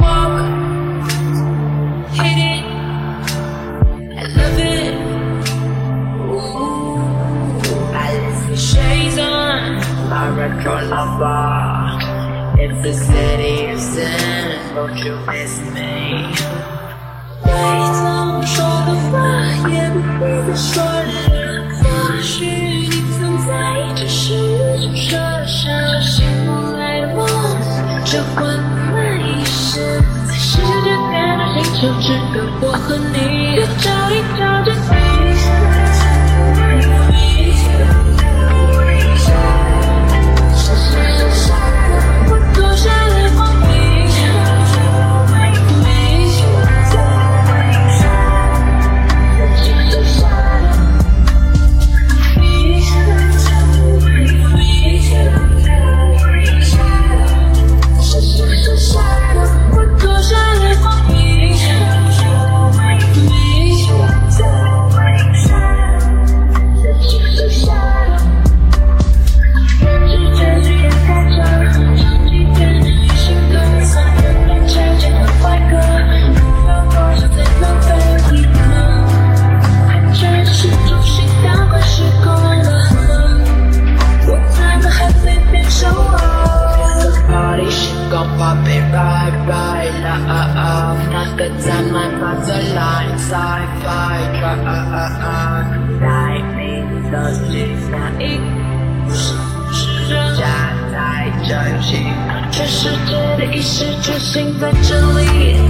Walk, hit it, I love it. Ooh, I shades on, my. If the city is in, don't you miss me? Wait, I'm sure the fire, yeah, destroy. 这缓慢一些。在世界变的星球，只有我和你。she gon' pop it right right love，那个在慢慢的 line sci-fi drive，带你的心那一是站在真心，全世界的一时之星在这里，